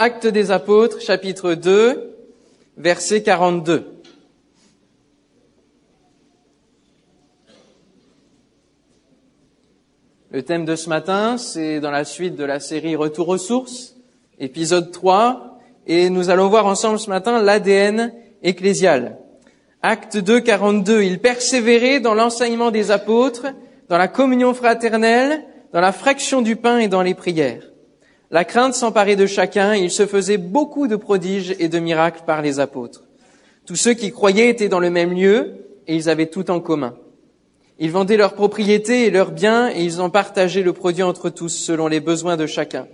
Actes des apôtres, chapitre 2, verset 42. Le thème de ce matin, c'est dans la suite de la série Retour aux sources, épisode 3, et nous allons voir ensemble ce matin l'ADN ecclésial. Acte 2, 42. Il persévérait dans l'enseignement des apôtres, dans la communion fraternelle, dans la fraction du pain et dans les prières. La crainte s'emparait de chacun et il se faisait beaucoup de prodiges et de miracles par les apôtres. Tous ceux qui croyaient étaient dans le même lieu et ils avaient tout en commun. Ils vendaient leurs propriétés et leurs biens et ils en partageaient le produit entre tous selon les besoins de chacun.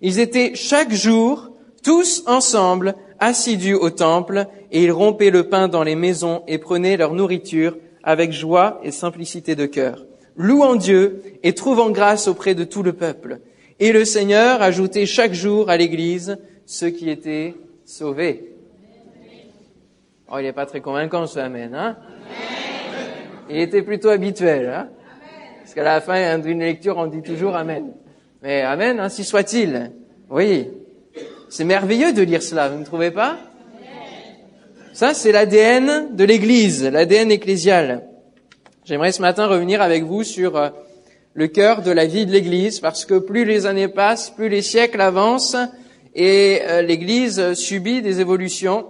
Ils étaient chaque jour tous ensemble assidus au temple et ils rompaient le pain dans les maisons et prenaient leur nourriture avec joie et simplicité de cœur, louant Dieu et trouvant grâce auprès de tout le peuple. Et le Seigneur ajoutait chaque jour à l'Église ceux qui étaient sauvés. Oh, il n'est pas très convaincant ce Amen, hein? Il était plutôt habituel. Hein? Parce qu'à la fin d'une lecture, on dit toujours Amen. Mais Amen, ainsi soit-il. Oui. C'est merveilleux de lire cela, vous ne trouvez pas? Ça, c'est l'ADN de l'Église, l'ADN ecclésial. J'aimerais ce matin revenir avec vous sur euh, le cœur de la vie de l'Église, parce que plus les années passent, plus les siècles avancent, et euh, l'Église subit des évolutions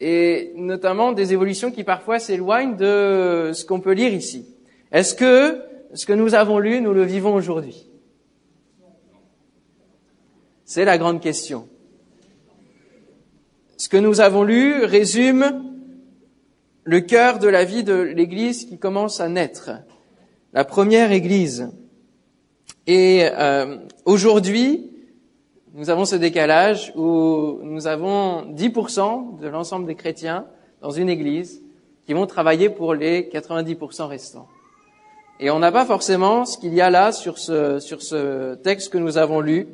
et notamment des évolutions qui parfois s'éloignent de ce qu'on peut lire ici. Est-ce que ce que nous avons lu, nous le vivons aujourd'hui? C'est la grande question. Ce que nous avons lu résume le cœur de la vie de l'Église qui commence à naître, la première Église. Et euh, aujourd'hui, nous avons ce décalage où nous avons 10% de l'ensemble des chrétiens dans une église qui vont travailler pour les 90% restants. Et on n'a pas forcément ce qu'il y a là sur ce, sur ce texte que nous avons lu.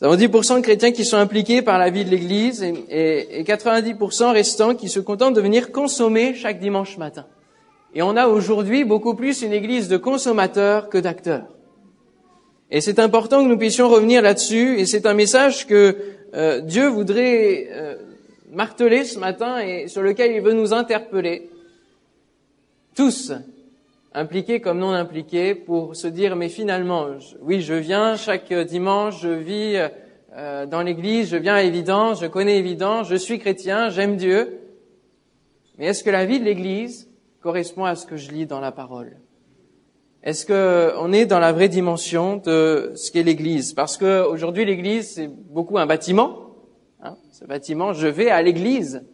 Nous avons 10% de chrétiens qui sont impliqués par la vie de l'Église et, et, et 90% restants qui se contentent de venir consommer chaque dimanche matin. Et on a aujourd'hui beaucoup plus une Église de consommateurs que d'acteurs. Et c'est important que nous puissions revenir là-dessus, et c'est un message que euh, Dieu voudrait euh, marteler ce matin et sur lequel il veut nous interpeller, tous, impliqués comme non impliqués, pour se dire, mais finalement, oui, je viens chaque dimanche, je vis euh, dans l'église, je viens à Évidence, je connais Évidence, je suis chrétien, j'aime Dieu, mais est-ce que la vie de l'église correspond à ce que je lis dans la parole est-ce qu'on est dans la vraie dimension de ce qu'est l'Église? Parce qu'aujourd'hui, l'Église, c'est beaucoup un bâtiment. Hein ce bâtiment, je vais à l'Église.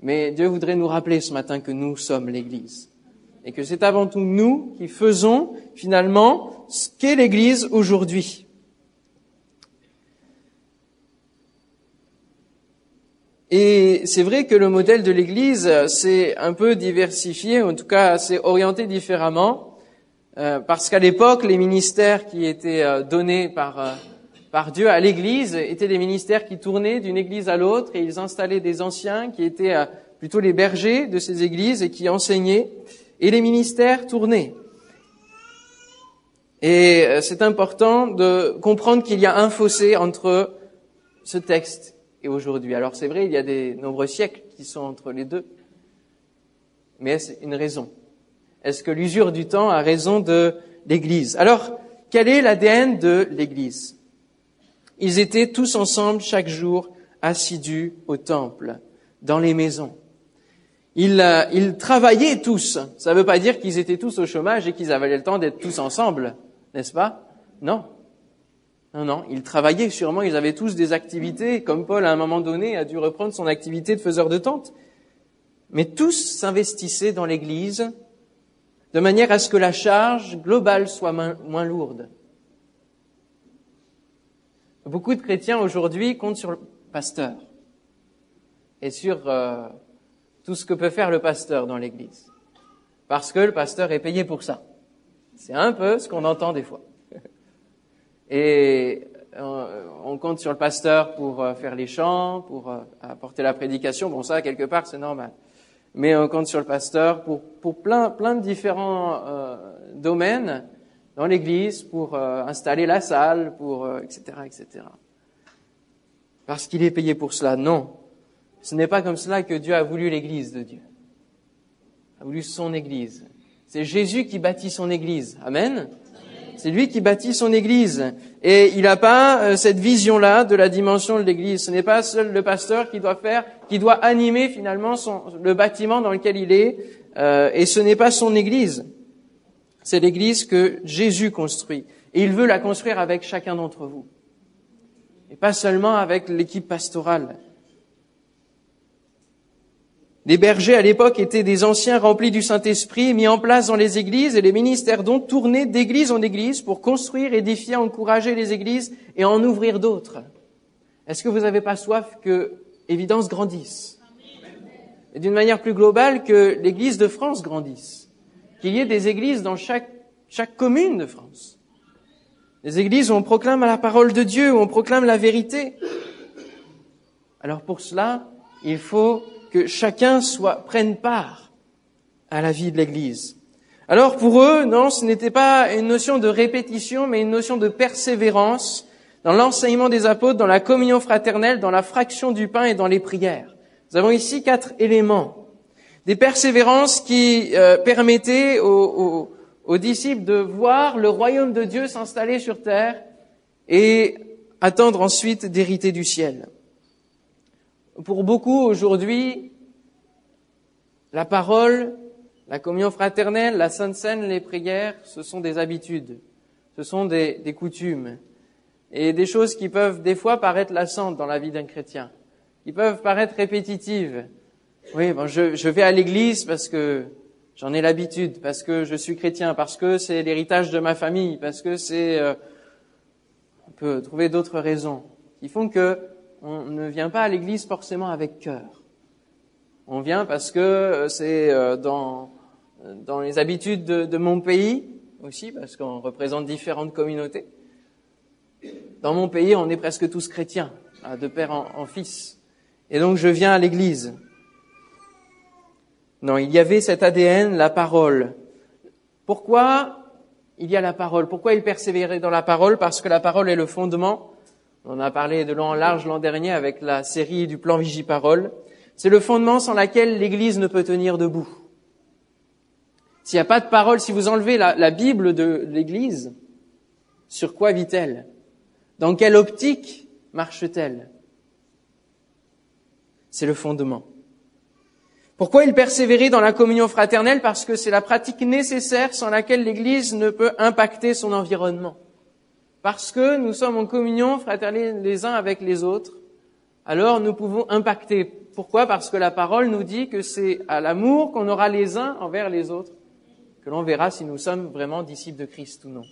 Mais Dieu voudrait nous rappeler ce matin que nous sommes l'Église. Et que c'est avant tout nous qui faisons finalement ce qu'est l'Église aujourd'hui. Et c'est vrai que le modèle de l'Église s'est un peu diversifié, en tout cas s'est orienté différemment. Euh, parce qu'à l'époque, les ministères qui étaient euh, donnés par, euh, par Dieu à l'Église étaient des ministères qui tournaient d'une Église à l'autre et ils installaient des anciens qui étaient plutôt les bergers de ces Églises et qui enseignaient et les ministères tournaient. Et c'est important de comprendre qu'il y a un fossé entre ce texte et aujourd'hui. Alors c'est vrai, il y a des nombreux siècles qui sont entre les deux, mais c'est une raison? Est-ce que l'usure du temps a raison de l'Église? Alors, quel est l'ADN de l'Église? Ils étaient tous ensemble chaque jour assidus au temple, dans les maisons. Ils, euh, ils travaillaient tous. Ça ne veut pas dire qu'ils étaient tous au chômage et qu'ils avaient le temps d'être tous ensemble, n'est-ce pas? Non. Non, non, ils travaillaient sûrement, ils avaient tous des activités, comme Paul à un moment donné a dû reprendre son activité de faiseur de tente. Mais tous s'investissaient dans l'Église de manière à ce que la charge globale soit moins, lourde. Beaucoup de chrétiens aujourd'hui comptent sur le pasteur et sur euh, tout ce que peut faire le pasteur dans l'Église, parce que le pasteur est payé pour ça. C'est un peu ce qu'on entend des fois. Et euh, on compte sur le pasteur pour euh, faire les chants, pour apporter la prédication. Bon, ça, quelque part, c'est normal mais on compte sur le pasteur pour, pour plein, plein de différents euh, domaines dans l'Église, pour euh, installer la salle, pour euh, etc., etc. parce qu'il est payé pour cela. Non, ce n'est pas comme cela que Dieu a voulu l'Église de Dieu, a voulu son Église. C'est Jésus qui bâtit son Église. Amen. C'est lui qui bâtit son Église. Et il n'a pas euh, cette vision-là de la dimension de l'Église. Ce n'est pas seul le pasteur qui doit faire, qui doit animer finalement son, le bâtiment dans lequel il est. Euh, et ce n'est pas son Église. C'est l'Église que Jésus construit. Et il veut la construire avec chacun d'entre vous. Et pas seulement avec l'équipe pastorale. Les bergers à l'époque étaient des anciens remplis du Saint-Esprit, mis en place dans les églises, et les ministères dont tournaient d'église en église pour construire, édifier, encourager les églises et en ouvrir d'autres. Est-ce que vous n'avez pas soif que Évidence grandisse? Et d'une manière plus globale, que l'Église de France grandisse Qu'il y ait des églises dans chaque, chaque commune de France Des églises où on proclame la parole de Dieu, où on proclame la vérité. Alors pour cela, il faut que chacun soit, prenne part à la vie de l'Église. Alors pour eux, non, ce n'était pas une notion de répétition, mais une notion de persévérance dans l'enseignement des apôtres, dans la communion fraternelle, dans la fraction du pain et dans les prières. Nous avons ici quatre éléments. Des persévérances qui euh, permettaient aux, aux disciples de voir le royaume de Dieu s'installer sur terre et attendre ensuite d'hériter du ciel. Pour beaucoup aujourd'hui, la parole, la communion fraternelle, la Sainte Seine, les prières, ce sont des habitudes, ce sont des, des, coutumes et des choses qui peuvent des fois paraître lassantes dans la vie d'un chrétien, qui peuvent paraître répétitives. Oui, bon, je, je vais à l'église parce que j'en ai l'habitude, parce que je suis chrétien, parce que c'est l'héritage de ma famille, parce que c'est... Euh, on peut trouver d'autres raisons qui font que on ne vient pas à l'église forcément avec cœur. On vient parce que euh, c'est euh, dans, dans les habitudes de, de mon pays aussi, parce qu'on représente différentes communautés. Dans mon pays, on est presque tous chrétiens, de père en, en fils. Et donc je viens à l'église. Non, il y avait cet ADN, la parole. Pourquoi il y a la parole? Pourquoi il persévérait dans la parole? Parce que la parole est le fondement on a parlé de long en large l'an dernier avec la série du plan Vigiparole. C'est le fondement sans laquelle l'Église ne peut tenir debout. S'il n'y a pas de parole, si vous enlevez la, la Bible de l'Église, sur quoi vit-elle? Dans quelle optique marche-t-elle? C'est le fondement. Pourquoi il persévérait dans la communion fraternelle? Parce que c'est la pratique nécessaire sans laquelle l'Église ne peut impacter son environnement. Parce que nous sommes en communion fraternelle les uns avec les autres, alors nous pouvons impacter. Pourquoi? Parce que la parole nous dit que c'est à l'amour qu'on aura les uns envers les autres que l'on verra si nous sommes vraiment disciples de Christ ou non.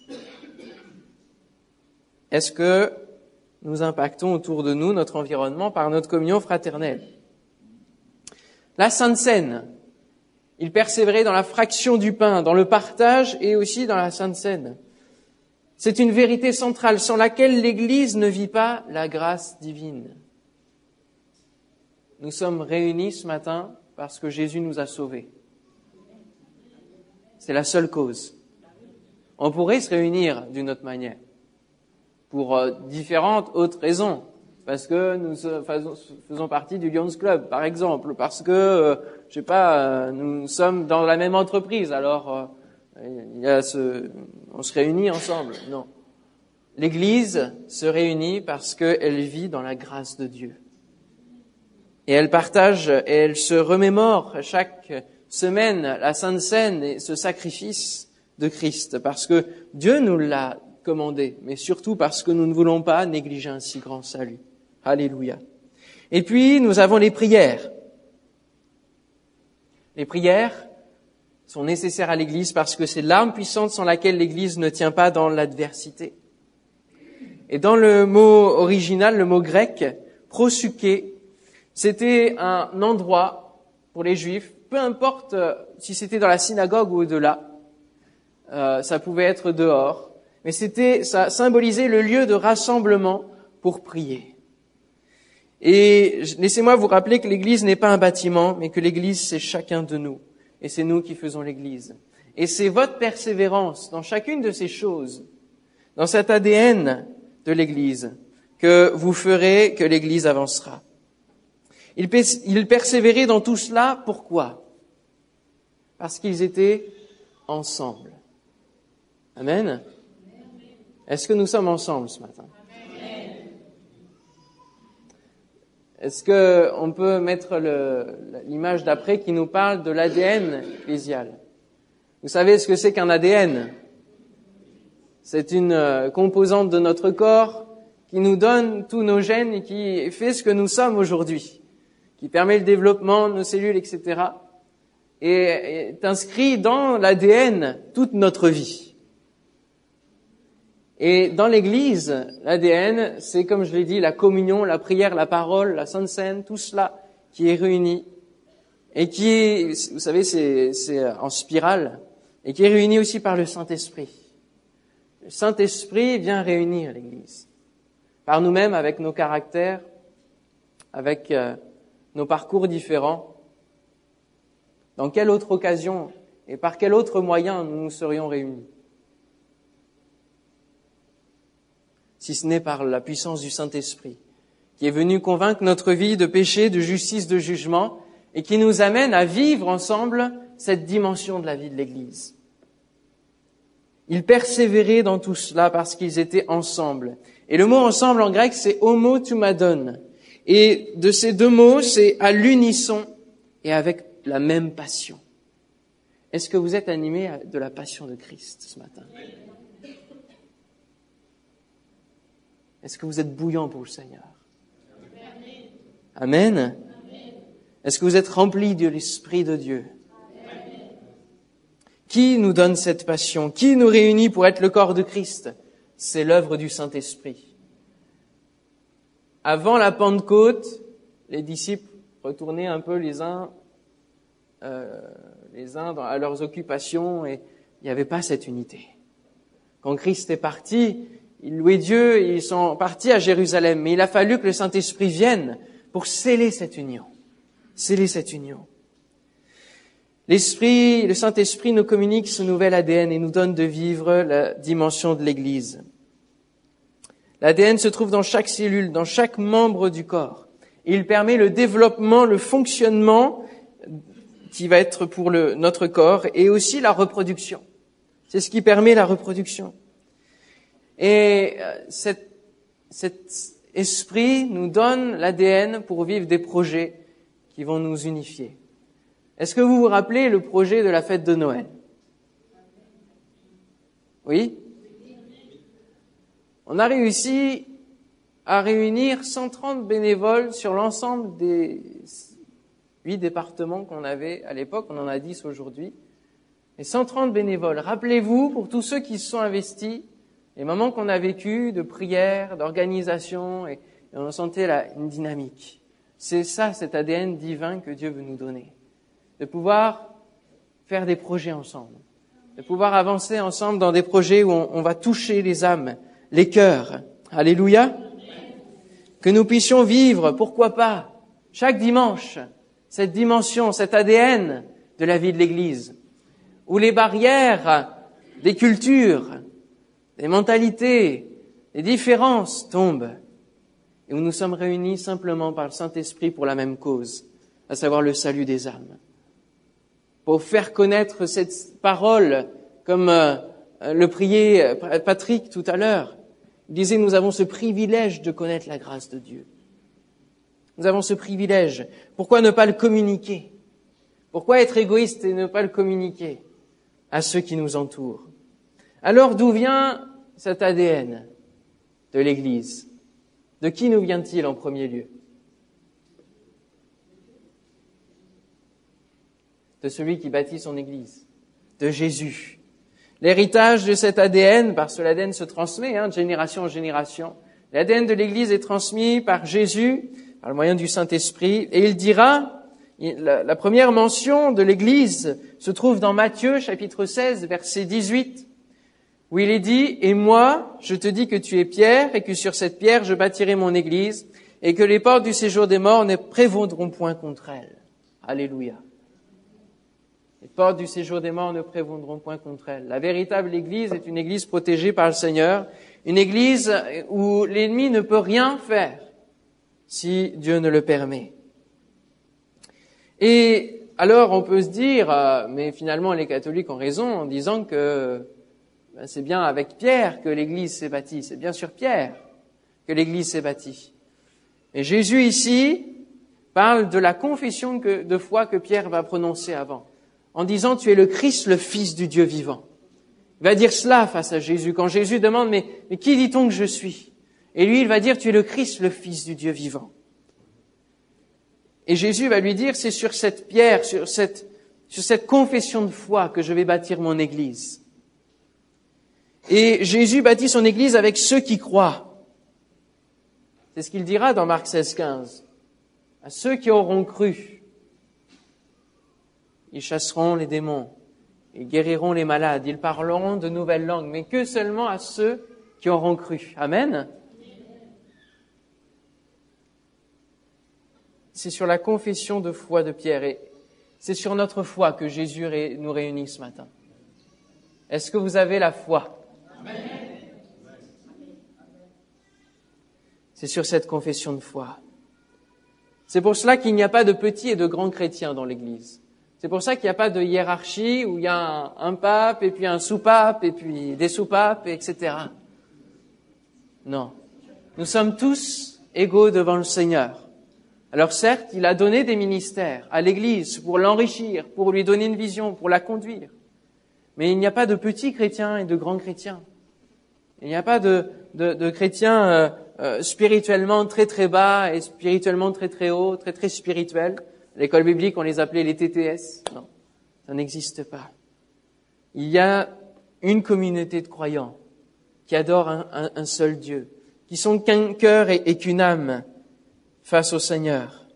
Est-ce que nous impactons autour de nous notre environnement par notre communion fraternelle? La Sainte Seine, il persévérait dans la fraction du pain, dans le partage et aussi dans la Sainte Seine. C'est une vérité centrale sans laquelle l'Église ne vit pas la grâce divine. Nous sommes réunis ce matin parce que Jésus nous a sauvés. C'est la seule cause. On pourrait se réunir d'une autre manière, pour euh, différentes autres raisons, parce que nous faisons partie du Lions Club, par exemple, parce que, euh, je sais pas, euh, nous sommes dans la même entreprise, alors il y a ce, on se réunit ensemble. Non. L'Église se réunit parce qu'elle vit dans la grâce de Dieu. Et elle partage et elle se remémore chaque semaine la Sainte Seine et ce sacrifice de Christ parce que Dieu nous l'a commandé, mais surtout parce que nous ne voulons pas négliger un si grand salut. Alléluia. Et puis, nous avons les prières. Les prières, sont nécessaires à l'Église parce que c'est l'arme puissante sans laquelle l'Église ne tient pas dans l'adversité. Et dans le mot original, le mot grec, prosuké, c'était un endroit pour les Juifs, peu importe euh, si c'était dans la synagogue ou au-delà, euh, ça pouvait être dehors, mais c'était, ça symbolisait le lieu de rassemblement pour prier. Et laissez-moi vous rappeler que l'Église n'est pas un bâtiment, mais que l'Église c'est chacun de nous et c'est nous qui faisons l'Église. Et c'est votre persévérance dans chacune de ces choses, dans cet ADN de l'Église, que vous ferez que l'Église avancera. Ils, persévéraient dans tout cela, pourquoi? Parce qu'ils étaient ensemble. Amen? Est-ce que nous sommes ensemble ce matin? Est-ce que on peut mettre l'image d'après qui nous parle de l'ADN ecclésial Vous savez ce que c'est qu'un ADN C'est une euh, composante de notre corps qui nous donne tous nos gènes et qui fait ce que nous sommes aujourd'hui, qui permet le développement de nos cellules, etc. Et est inscrit dans l'ADN toute notre vie. Et dans l'Église, l'ADN, c'est comme je l'ai dit, la communion, la prière, la parole, la Sainte Seine, tout cela qui est réuni et qui est, vous savez, c'est en spirale et qui est réuni aussi par le Saint-Esprit. Le Saint-Esprit vient réunir l'Église par nous-mêmes, avec nos caractères, avec euh, nos parcours différents. Dans quelle autre occasion et par quel autre moyen nous nous serions réunis? Si ce n'est par la puissance du Saint-Esprit, qui est venu convaincre notre vie de péché, de justice, de jugement, et qui nous amène à vivre ensemble cette dimension de la vie de l'Église. Ils persévéraient dans tout cela parce qu'ils étaient ensemble. Et le mot ensemble en grec, c'est homo tumadon. Et de ces deux mots, c'est à l'unisson et avec la même passion. Est-ce que vous êtes animé de la passion de Christ ce matin? Est-ce que vous êtes bouillant pour le Seigneur? Amen. Est-ce que vous êtes rempli de l'Esprit de Dieu? Qui nous donne cette passion? Qui nous réunit pour être le corps de Christ? C'est l'œuvre du Saint-Esprit. Avant la Pentecôte, les disciples retournaient un peu les uns, euh, les uns à leurs occupations et il n'y avait pas cette unité. Quand Christ est parti, louaient Dieu, ils sont partis à Jérusalem, mais il a fallu que le Saint-Esprit vienne pour sceller cette union. Sceller cette union. L'Esprit, le Saint-Esprit nous communique ce nouvel ADN et nous donne de vivre la dimension de l'Église. L'ADN se trouve dans chaque cellule, dans chaque membre du corps. il permet le développement, le fonctionnement qui va être pour notre corps et aussi la reproduction. C'est ce qui permet la reproduction. Et euh, cet, cet esprit nous donne l'ADN pour vivre des projets qui vont nous unifier. Est-ce que vous vous rappelez le projet de la fête de Noël? Oui? On a réussi à réunir 130 bénévoles sur l'ensemble des huit départements qu'on avait à l'époque, on en a 10 aujourd'hui. Et 130 bénévoles. Rappelez-vous, pour tous ceux qui se sont investis, les moments qu'on a vécu de prière, d'organisation, et, on sentait là une dynamique. C'est ça, cet ADN divin que Dieu veut nous donner. De pouvoir faire des projets ensemble. De pouvoir avancer ensemble dans des projets où on, on va toucher les âmes, les cœurs. Alléluia. Que nous puissions vivre, pourquoi pas, chaque dimanche, cette dimension, cet ADN de la vie de l'Église, où les barrières des cultures, les mentalités, les différences tombent et où nous sommes réunis simplement par le Saint-Esprit pour la même cause, à savoir le salut des âmes. Pour faire connaître cette parole, comme euh, le priait Patrick tout à l'heure, il disait, nous avons ce privilège de connaître la grâce de Dieu. Nous avons ce privilège. Pourquoi ne pas le communiquer? Pourquoi être égoïste et ne pas le communiquer à ceux qui nous entourent? Alors d'où vient cet ADN de l'Église. De qui nous vient-il en premier lieu? De celui qui bâtit son Église, de Jésus. L'héritage de cet ADN, parce que l'ADN se transmet hein, de génération en génération, l'ADN de l'Église est transmis par Jésus, par le moyen du Saint-Esprit, et il dira, la première mention de l'Église se trouve dans Matthieu chapitre 16, verset 18 où il est dit, Et moi, je te dis que tu es Pierre, et que sur cette pierre je bâtirai mon église, et que les portes du séjour des morts ne prévaudront point contre elle. Alléluia. Les portes du séjour des morts ne prévaudront point contre elle. La véritable Église est une Église protégée par le Seigneur, une Église où l'ennemi ne peut rien faire si Dieu ne le permet. Et alors on peut se dire, euh, mais finalement les catholiques ont raison en disant que ben, c'est bien avec Pierre que l'Église s'est bâtie, c'est bien sur Pierre que l'Église s'est bâtie. Et Jésus ici parle de la confession de foi que Pierre va prononcer avant, en disant tu es le Christ, le Fils du Dieu vivant. Il va dire cela face à Jésus. Quand Jésus demande mais, qui dit-on que je suis? Et lui il va dire tu es le Christ, le Fils du Dieu vivant. Et Jésus va lui dire, c'est sur cette pierre, sur cette confession de foi que je vais bâtir mon Église. Et Jésus bâtit son Église avec ceux qui croient. C'est ce qu'il dira dans Marc 16, 15. À ceux qui auront cru, ils chasseront les démons, ils guériront les malades, ils parleront de nouvelles langues, mais que seulement à ceux qui auront cru. Amen. c'est sur la confession de foi de Pierre et c'est sur notre foi que Jésus nous réunit ce matin. Est-ce que vous avez la foi? C'est sur cette confession de foi. C'est pour cela qu'il n'y a pas de petits et de grands chrétiens dans l'Église. C'est pour ça qu'il n'y a pas de hiérarchie où il y a un, pape et puis un sous-pape et puis des sous-papes, etc. Non. Nous sommes tous égaux devant le Seigneur. Alors certes, il a donné des ministères à l'Église pour l'enrichir, pour lui donner une vision, pour la conduire. Mais il n'y a pas de petits chrétiens et de grands chrétiens. Il n'y a pas de, de, chrétiens euh, euh, spirituellement très très bas et spirituellement très très haut, très très spirituels. À l'école biblique, on les appelait les TTS. Non, ça n'existe pas. Il y a une communauté de croyants qui adorent un, seul Dieu, qui sont qu'un cœur et qu'une âme, face au Seigneur,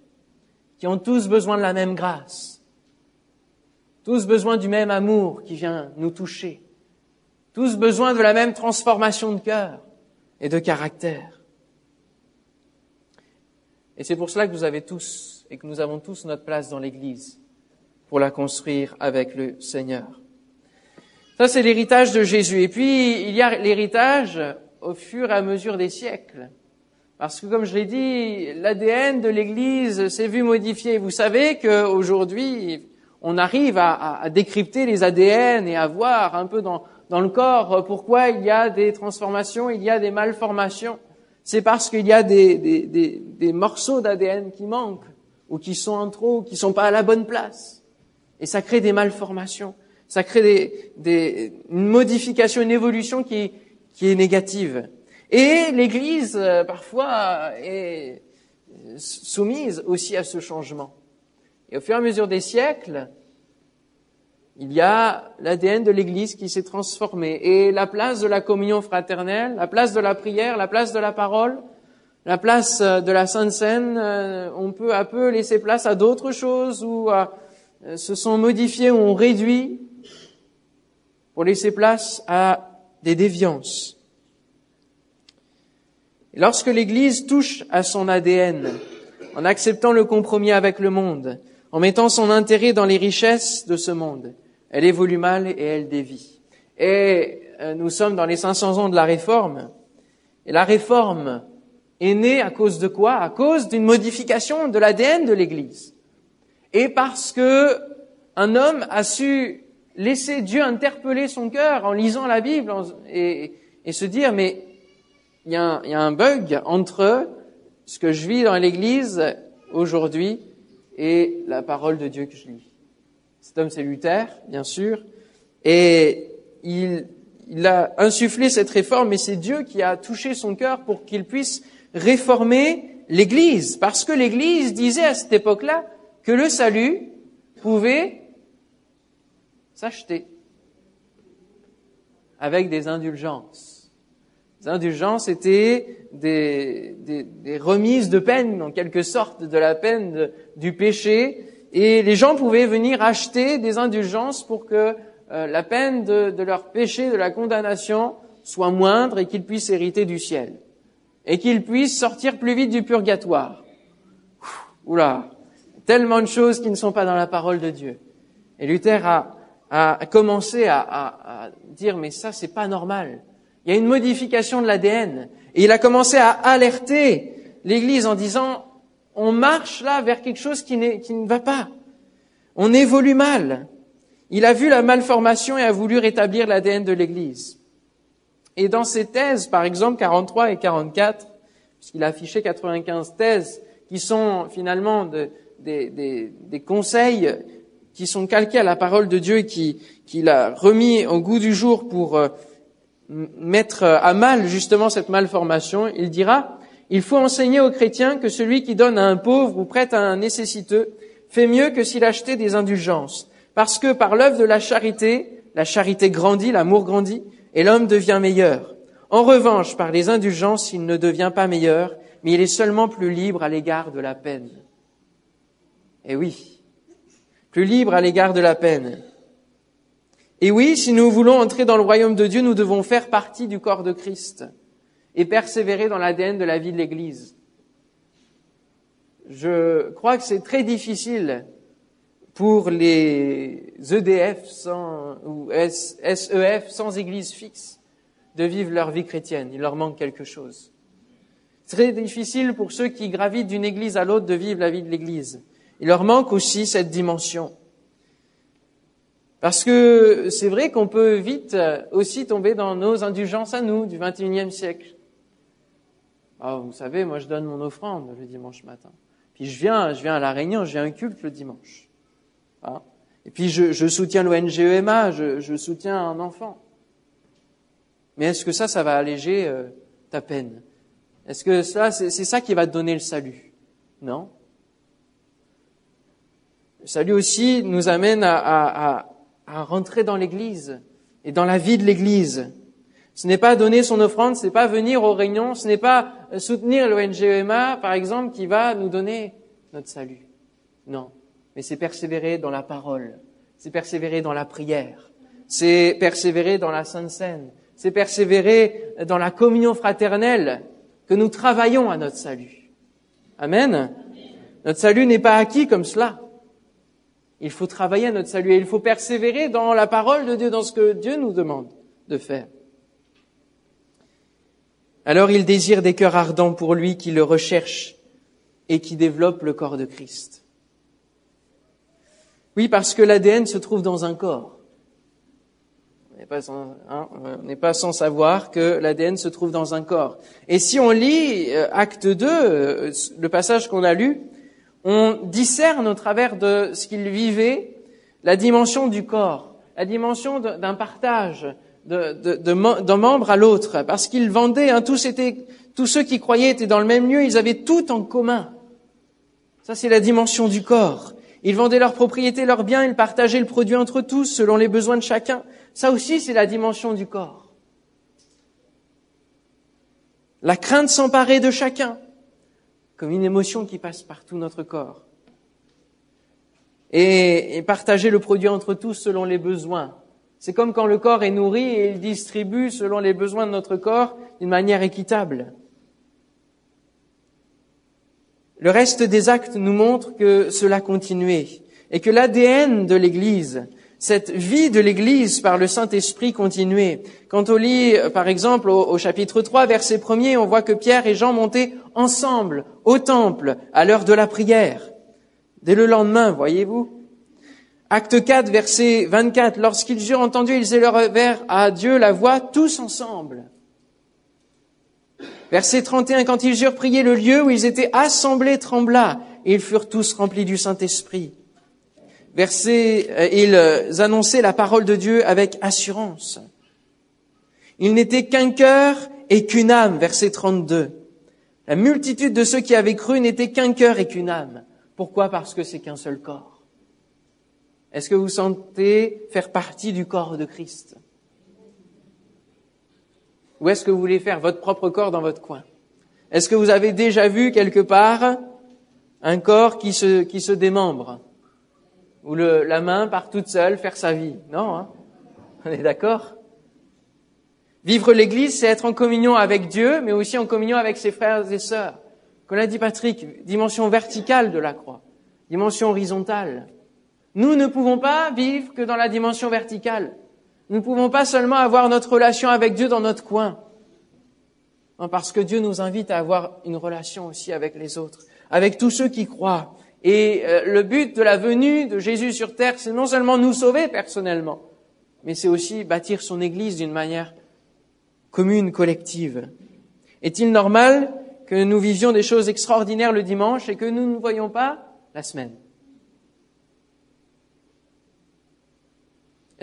qui ont tous besoin de la même grâce, tous besoin du même amour qui vient nous toucher, tous besoin de la même transformation de cœur et de caractère. Et c'est pour cela que vous avez tous et que nous avons tous notre place dans l'Église pour la construire avec le Seigneur. Ça, c'est l'héritage de Jésus. Et puis, il y a l'héritage au fur et à mesure des siècles. Parce que, comme je l'ai dit, l'ADN de l'Église s'est vu modifié. Vous savez qu'aujourd'hui, on arrive à, décrypter les ADN et à voir un peu dans, le corps pourquoi il y a des transformations, il y a des malformations. C'est parce qu'il y a des, des morceaux d'ADN qui manquent, ou qui sont en trop, qui sont pas à la bonne place. Et ça crée des malformations. Ça crée une modification, une évolution qui, qui est négative. Et l'Église, euh, parfois, est soumise aussi à ce changement. Et au fur et à mesure des siècles, il y a l'ADN de l'Église qui s'est transformé. Et la place de la communion fraternelle, la place de la prière, la place de la parole, la place euh, de la Sainte Seine, euh, on peut à peu laisser place à d'autres choses ou se sont modifiés ou ont réduit pour laisser place à des déviances. Lorsque l'Église touche à son ADN, en acceptant le compromis avec le monde, en mettant son intérêt dans les richesses de ce monde, elle évolue mal et elle dévie. Et euh, nous sommes dans les 500 ans de la réforme. Et la réforme est née à cause de quoi? À cause d'une modification de l'ADN de l'Église. Et parce que un homme a su laisser Dieu interpeller son cœur en lisant la Bible et, se dire mais il y a un bug entre ce que je vis dans l'Église aujourd'hui et la parole de Dieu que je lis. Cet homme, c'est Luther, bien sûr, et il, il a insufflé cette réforme, mais c'est Dieu qui a touché son cœur pour qu'il puisse réformer l'Église, parce que l'Église disait à cette époque-là que le salut pouvait s'acheter avec des indulgences. Les indulgences étaient des, des, des, remises de peine, en quelque sorte, de la peine du péché, et les gens pouvaient venir acheter des indulgences pour que euh, la peine de, de, leur péché, de la condamnation, soit moindre et qu'ils puissent hériter du ciel, et qu'ils puissent sortir plus vite du purgatoire. Oula, tellement de choses qui ne sont pas dans la parole de Dieu. Et Luther a, a commencé à, à, à dire mais ça c'est pas normal. Il y a une modification de l'ADN. Et il a commencé à alerter l'Église en disant on marche là vers quelque chose qui, qui ne va pas. On évolue mal. Il a vu la malformation et a voulu rétablir l'ADN de l'Église. Et dans ses thèses, par exemple 43 et 44, puisqu'il a affiché 95 thèses qui sont finalement de, des, des, des, conseils qui sont calqués à la parole de Dieu et qu'il a remis au goût du jour pour euh, mettre à mal justement cette malformation, il dira, il faut enseigner aux chrétiens que celui qui donne à un pauvre ou prête à un nécessiteux fait mieux que s'il achetait des indulgences, parce que par l'œuvre de la charité, la charité grandit, l'amour grandit, et l'homme devient meilleur. En revanche, par les indulgences, il ne devient pas meilleur, mais il est seulement plus libre à l'égard de la peine. Eh oui, plus libre à l'égard de la peine. Et oui, si nous voulons entrer dans le royaume de Dieu, nous devons faire partie du corps de Christ et persévérer dans l'ADN de la vie de l'Église. Je crois que c'est très difficile pour les EDF sans, ou SEF sans église fixe de vivre leur vie chrétienne. Il leur manque quelque chose. Très difficile pour ceux qui gravitent d'une église à l'autre de vivre la vie de l'église. Il leur manque aussi cette dimension. Parce que c'est vrai qu'on peut vite aussi tomber dans nos indulgences à nous du 21e siècle. Ah, vous savez, moi je donne mon offrande le dimanche matin. Puis je viens, je viens à la réunion, à un culte le dimanche. Hein et puis je, soutiens l'ONGEMA, je, soutiens un enfant. Mais est-ce que ça, ça va alléger euh, ta peine? Est-ce que ça, c'est ça qui va te donner le salut? Non. Le salut aussi nous amène à rentrer dans l'Église et dans la vie de l'Église. Ce n'est pas donner son offrande, ce n'est pas venir aux réunions, ce n'est pas soutenir l'ONGEMA, par exemple, qui va nous donner notre salut. Non mais c'est persévérer dans la parole, c'est persévérer dans la prière, c'est persévérer dans la Sainte Seine, c'est persévérer dans la communion fraternelle que nous travaillons à notre salut. Amen. Notre salut n'est pas acquis comme cela. Il faut travailler à notre salut et il faut persévérer dans la parole de Dieu, dans ce que Dieu nous demande de faire. Alors il désire des cœurs ardents pour lui qui le recherchent et qui développent le corps de Christ. Oui, parce que l'ADN se trouve dans un corps. On n'est pas, sans, hein, savoir que l'ADN se trouve dans un corps. Et si on lit euh, Acte 2, euh, le passage qu'on a lu, on discerne au travers de ce qu'il vivait la dimension du corps, la dimension d'un partage d'un membre à l'autre, parce qu'ils vendaient, hein, tous, étaient, tous ceux qui croyaient étaient dans le même lieu, ils avaient tout en commun. Ça, c'est la dimension du corps. Ils vendaient leurs propriétés, leurs biens, ils partageaient le produit entre tous selon les besoins de chacun. Ça aussi, c'est la dimension du corps. La crainte s'emparer de chacun, comme une émotion qui passe par tout notre corps. Et, et partager le produit entre tous selon les besoins. C'est comme quand le corps est nourri et il distribue selon les besoins de notre corps d'une manière équitable. Le reste des actes nous montre que cela continuait et que l'ADN de l'Église, cette vie de l'Église par le Saint-Esprit continuait. Quand on lit, par exemple, au, chapitre 3, verset 1er, on voit que Pierre et Jean montaient ensemble au temple à l'heure de la prière. Dès le lendemain, voyez-vous. Acte 4, verset 24, lorsqu'ils eurent entendu, ils élevèrent à Dieu la voix tous ensemble. Verset 31, quand ils eurent prié, le lieu où ils étaient assemblés trembla, et ils furent tous remplis du Saint-Esprit. Verset, euh, ils euh, annonçaient la parole de Dieu avec assurance. Ils n'étaient qu'un cœur et qu'une âme. Verset 32. La multitude de ceux qui avaient cru n'était qu'un cœur et qu'une âme. Pourquoi? Parce que c'est qu'un seul corps. Est-ce que vous sentez faire partie du corps de Christ ou est-ce que vous voulez faire votre propre corps dans votre coin Est-ce que vous avez déjà vu quelque part un corps qui se, qui se démembre Ou le, la main part toute seule faire sa vie Non, hein on est d'accord Vivre l'Église, c'est être en communion avec Dieu, mais aussi en communion avec ses frères et sœurs. Comme l'a dit Patrick, dimension verticale de la croix, dimension horizontale. Nous ne pouvons pas vivre que dans la dimension verticale. Nous ne pouvons pas seulement avoir notre relation avec Dieu dans notre coin. parce que Dieu nous invite à avoir une relation aussi avec les autres, avec tous ceux qui croient. Et euh, le but de la venue de Jésus sur terre, c'est non seulement nous sauver personnellement, mais c'est aussi bâtir son Église d'une manière commune, collective. Est-il normal que nous vivions des choses extraordinaires le dimanche et que nous ne voyons pas la semaine?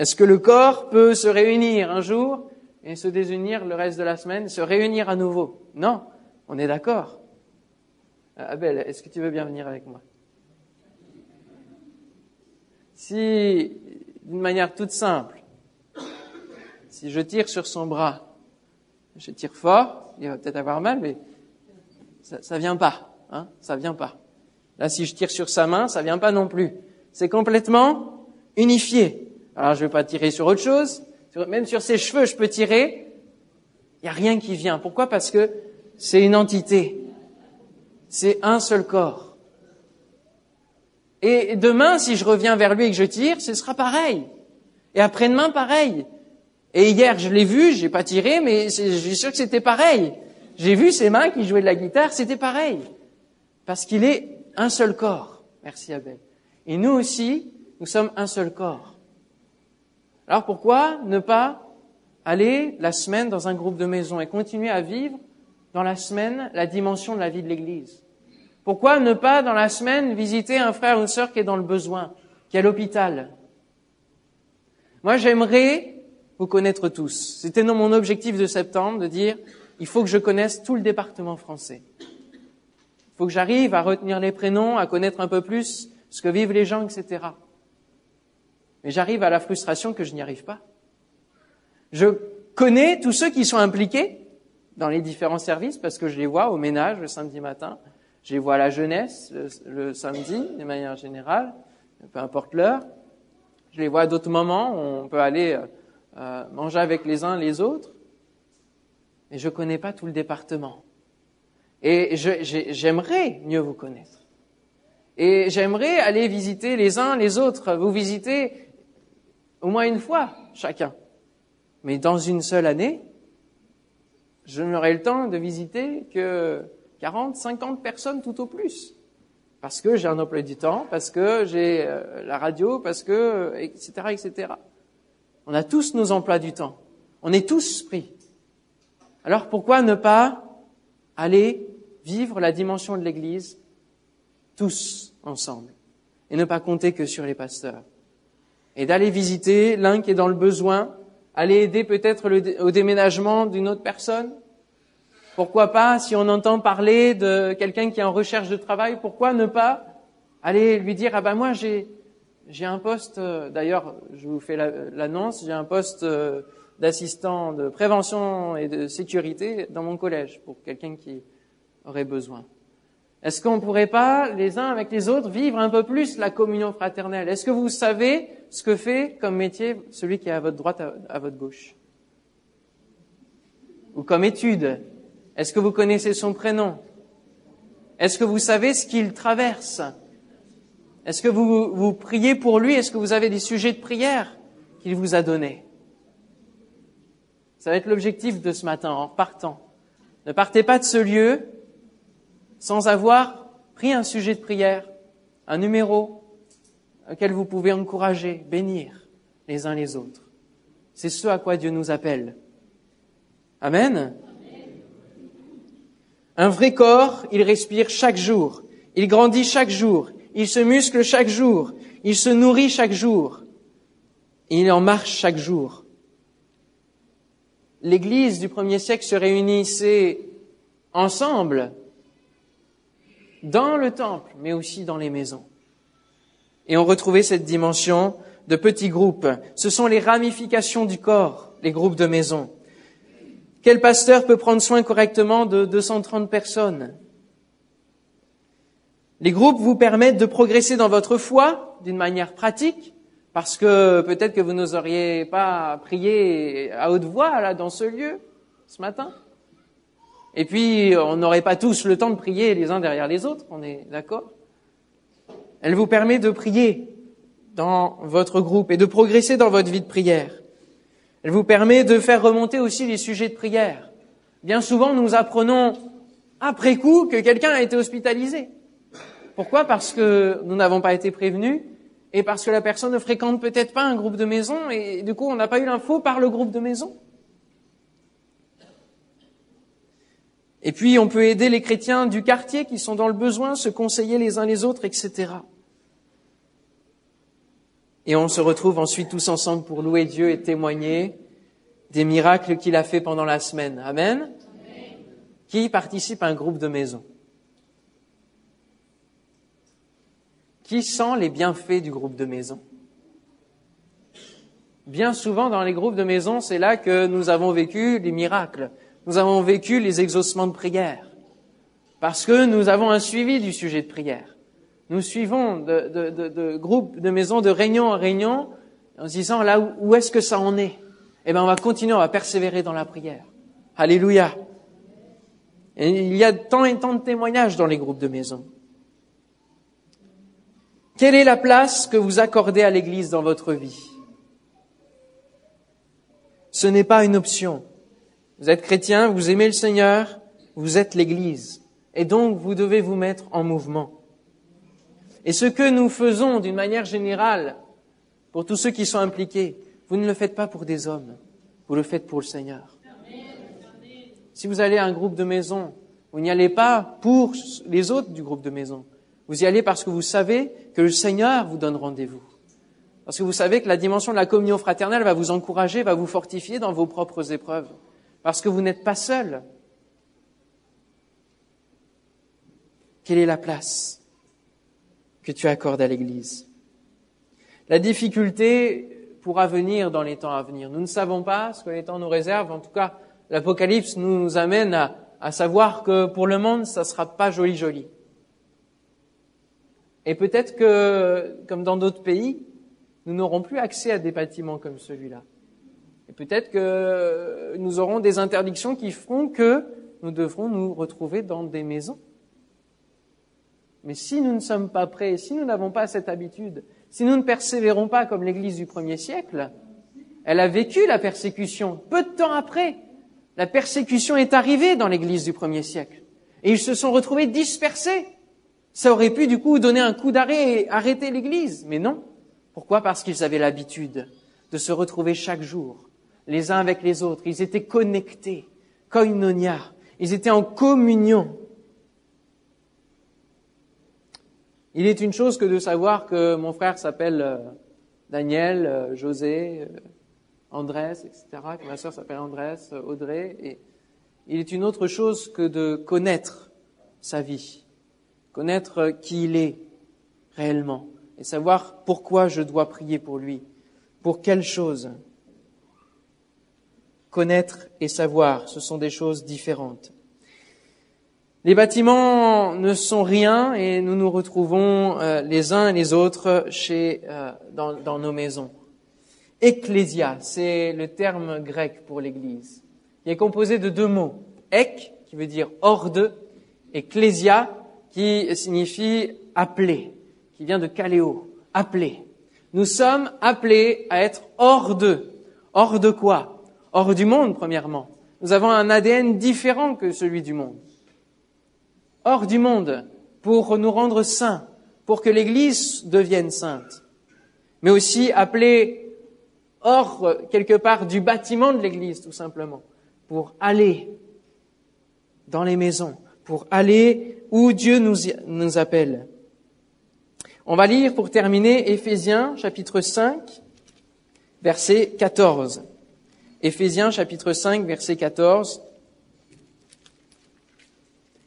Est-ce que le corps peut se réunir un jour et se désunir le reste de la semaine, se réunir à nouveau? Non, on est d'accord. Euh, Abel, est-ce que tu veux bien venir avec moi? Si, d'une manière toute simple, si je tire sur son bras, je tire fort, il va peut-être avoir mal, mais ça, ça vient pas, hein, ça vient pas. Là, si je tire sur sa main, ça vient pas non plus. C'est complètement unifié. Alors je ne vais pas tirer sur autre chose. Même sur ses cheveux, je peux tirer. Il n'y a rien qui vient. Pourquoi? Parce que c'est une entité. C'est un seul corps. Et demain, si je reviens vers lui et que je tire, ce sera pareil. Et après-demain, pareil. Et hier, je l'ai vu, j'ai pas tiré, mais je suis sûr que c'était pareil. J'ai vu ses mains qui jouaient de la guitare, c'était pareil. Parce qu'il est un seul corps. Merci Abel. Et nous aussi, nous sommes un seul corps. Alors pourquoi ne pas aller la semaine dans un groupe de maison et continuer à vivre dans la semaine la dimension de la vie de l'Église? Pourquoi ne pas dans la semaine visiter un frère ou une sœur qui est dans le besoin, qui est à l'hôpital? Moi j'aimerais vous connaître tous. C'était mon objectif de septembre de dire il faut que je connaisse tout le département français. Il faut que j'arrive à retenir les prénoms, à connaître un peu plus ce que vivent les gens, etc. Mais j'arrive à la frustration que je n'y arrive pas. Je connais tous ceux qui sont impliqués dans les différents services parce que je les vois au ménage le samedi matin, je les vois à la jeunesse le, samedi de manière générale, peu importe l'heure. Je les vois à d'autres moments où on peut aller euh, euh, manger avec les uns les autres. Mais je ne connais pas tout le département. Et j'aimerais mieux vous connaître. Et j'aimerais aller visiter les uns les autres, vous visiter au moins une fois chacun. Mais dans une seule année, je n'aurai le temps de visiter que 40, 50 personnes tout au plus. Parce que j'ai un emploi du temps, parce que j'ai euh, la radio, parce que, etc., etc. On a tous nos emplois du temps. On est tous pris. Alors pourquoi ne pas aller vivre la dimension de l'Église tous ensemble et ne pas compter que sur les pasteurs? Et d'aller visiter l'un qui est dans le besoin, aller aider peut-être au déménagement d'une autre personne? Pourquoi pas, si on entend parler de quelqu'un qui est en recherche de travail, pourquoi ne pas aller lui dire ah ben moi j'ai j'ai un poste, euh, d'ailleurs je vous fais l'annonce, j'ai un poste euh, d'assistant de prévention et de sécurité dans mon collège pour quelqu'un qui aurait besoin. Est-ce qu'on ne pourrait pas, les uns avec les autres, vivre un peu plus la communion fraternelle? Est-ce que vous savez ce que fait comme métier celui qui est à votre droite, à, votre gauche. Ou comme étude. Est-ce que vous connaissez son prénom? Est-ce que vous savez ce qu'il traverse? Est-ce que vous, vous priez pour lui? Est-ce que vous avez des sujets de prière qu'il vous a donnés? Ça va être l'objectif de ce matin en partant. Ne partez pas de ce lieu sans avoir pris un sujet de prière, un numéro auquel vous pouvez encourager, bénir les uns les autres. C'est ce à quoi Dieu nous appelle. Amen. Un vrai corps, il respire chaque jour, il grandit chaque jour, il se muscle chaque jour, il se nourrit chaque jour, il en marche chaque jour. L'Église du premier siècle se réunissait ensemble dans le temple, mais aussi dans les maisons. Et on retrouvait cette dimension de petits groupes. Ce sont les ramifications du corps, les groupes de maison. Quel pasteur peut prendre soin correctement de 230 personnes? Les groupes vous permettent de progresser dans votre foi d'une manière pratique, parce que peut-être que vous n'oseriez pas prier à haute voix là dans ce lieu ce matin. Et puis, on n'aurait pas tous le temps de prier les uns derrière les autres, on est d'accord? Elle vous permet de prier dans votre groupe et de progresser dans votre vie de prière. Elle vous permet de faire remonter aussi les sujets de prière. Bien souvent, nous apprenons après coup que quelqu'un a été hospitalisé. Pourquoi? Parce que nous n'avons pas été prévenus et parce que la personne ne fréquente peut-être pas un groupe de maison et du coup on n'a pas eu l'info par le groupe de maison. Et puis on peut aider les chrétiens du quartier qui sont dans le besoin, se conseiller les uns les autres, etc. Et on se retrouve ensuite tous ensemble pour louer Dieu et témoigner des miracles qu'il a fait pendant la semaine. Amen. Qui participe à un groupe de maison? Qui sent les bienfaits du groupe de maison? Bien souvent dans les groupes de maison, c'est là que nous avons vécu les miracles, nous avons vécu les exaucements de prière, parce que nous avons un suivi du sujet de prière. Nous suivons de, de, de, de groupe de maison, de réunion en réunion, en se disant là où, où est-ce que ça en est? Eh bien, on va continuer, on va persévérer dans la prière. Alléluia. Et il y a tant et tant de témoignages dans les groupes de maison. Quelle est la place que vous accordez à l'Église dans votre vie? Ce n'est pas une option. Vous êtes chrétien, vous aimez le Seigneur, vous êtes l'Église. Et donc, vous devez vous mettre en mouvement. Et ce que nous faisons d'une manière générale, pour tous ceux qui sont impliqués, vous ne le faites pas pour des hommes, vous le faites pour le Seigneur. Si vous allez à un groupe de maison, vous n'y allez pas pour les autres du groupe de maison. Vous y allez parce que vous savez que le Seigneur vous donne rendez-vous. Parce que vous savez que la dimension de la communion fraternelle va vous encourager, va vous fortifier dans vos propres épreuves. Parce que vous n'êtes pas seul. Quelle est la place que tu accordes à l'Église. La difficulté pourra venir dans les temps à venir. Nous ne savons pas ce que les temps nous réservent. En tout cas, l'Apocalypse nous amène à, savoir que pour le monde, ça sera pas joli joli. Et peut-être que, comme dans d'autres pays, nous n'aurons plus accès à des bâtiments comme celui-là. Et peut-être que nous aurons des interdictions qui feront que nous devrons nous retrouver dans des maisons. Mais si nous ne sommes pas prêts, si nous n'avons pas cette habitude, si nous ne persévérons pas comme l'Église du premier siècle, elle a vécu la persécution. Peu de temps après, la persécution est arrivée dans l'Église du premier siècle. Et ils se sont retrouvés dispersés. Ça aurait pu du coup donner un coup d'arrêt et arrêter l'Église. Mais non. Pourquoi? Parce qu'ils avaient l'habitude de se retrouver chaque jour, les uns avec les autres. Ils étaient connectés, koinonia. Ils étaient en communion. Il est une chose que de savoir que mon frère s'appelle euh, Daniel, euh, José, euh, Andrés, etc., que ma sœur s'appelle Andrés, Audrey. Et il est une autre chose que de connaître sa vie, connaître qui il est réellement, et savoir pourquoi je dois prier pour lui, pour quelle chose. Connaître et savoir, ce sont des choses différentes. Les bâtiments ne sont rien et nous nous retrouvons euh, les uns et les autres chez, euh, dans, nos maisons. Ecclésia, c'est le terme grec pour l'Église. Il est composé de deux mots. Ek, qui veut dire hors de, et Clésia, qui signifie appelé, qui vient de kaléo, appelé. Nous sommes appelés à être hors de. Hors de quoi? Hors du monde, premièrement. Nous avons un ADN différent que celui du monde hors du monde pour nous rendre saints, pour que l'Église devienne sainte, mais aussi appelé hors quelque part du bâtiment de l'Église, tout simplement, pour aller dans les maisons, pour aller où Dieu nous, nous appelle. On va lire pour terminer Éphésiens chapitre 5, verset 14. Éphésiens chapitre 5, verset 14.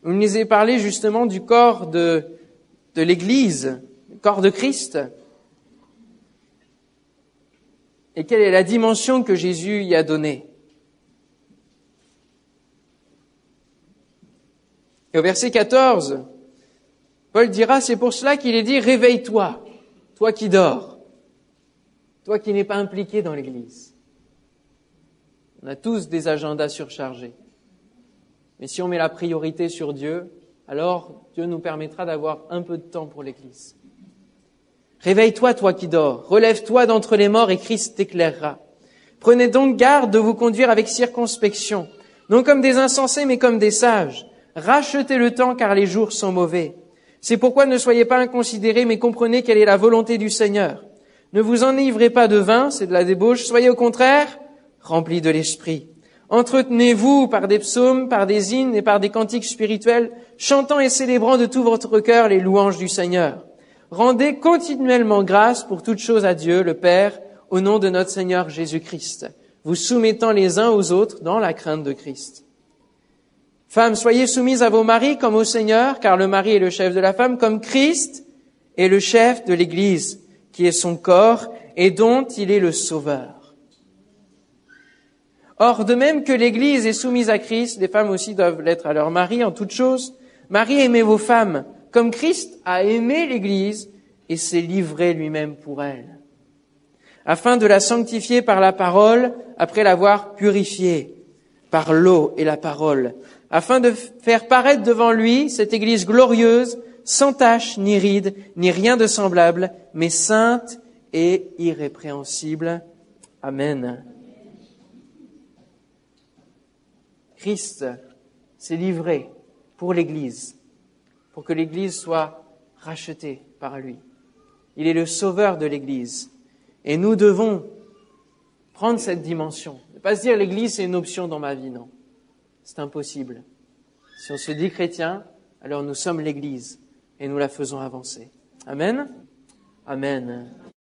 Vous nous avez parlé justement du corps de, de l'Église, le corps de Christ. Et quelle est la dimension que Jésus y a donnée Et au verset 14, Paul dira, c'est pour cela qu'il est dit, réveille-toi, toi qui dors, toi qui n'es pas impliqué dans l'Église. On a tous des agendas surchargés. Mais si on met la priorité sur Dieu, alors Dieu nous permettra d'avoir un peu de temps pour l'Église. Réveille-toi, toi qui dors, relève-toi d'entre les morts et Christ t'éclairera. Prenez donc garde de vous conduire avec circonspection, non comme des insensés, mais comme des sages. Rachetez le temps, car les jours sont mauvais. C'est pourquoi ne soyez pas inconsidérés, mais comprenez quelle est la volonté du Seigneur. Ne vous enivrez pas de vin, c'est de la débauche, soyez au contraire remplis de l'Esprit. Entretenez-vous par des psaumes, par des hymnes et par des cantiques spirituels, chantant et célébrant de tout votre cœur les louanges du Seigneur. Rendez continuellement grâce pour toutes choses à Dieu, le Père, au nom de notre Seigneur Jésus-Christ, vous soumettant les uns aux autres dans la crainte de Christ. Femmes, soyez soumises à vos maris comme au Seigneur, car le mari est le chef de la femme, comme Christ est le chef de l'Église, qui est son corps et dont il est le sauveur. Or, de même que l'Église est soumise à Christ, les femmes aussi doivent l'être à leur mari en toutes choses. Marie, aimez vos femmes, comme Christ a aimé l'Église et s'est livré lui-même pour elle afin de la sanctifier par la parole, après l'avoir purifiée par l'eau et la parole, afin de faire paraître devant lui cette Église glorieuse, sans tache, ni ride, ni rien de semblable, mais sainte et irrépréhensible. Amen. Christ s'est livré pour l'Église, pour que l'Église soit rachetée par lui. Il est le sauveur de l'Église. Et nous devons prendre cette dimension. Ne pas se dire l'Église c'est une option dans ma vie, non. C'est impossible. Si on se dit chrétien, alors nous sommes l'Église et nous la faisons avancer. Amen. Amen.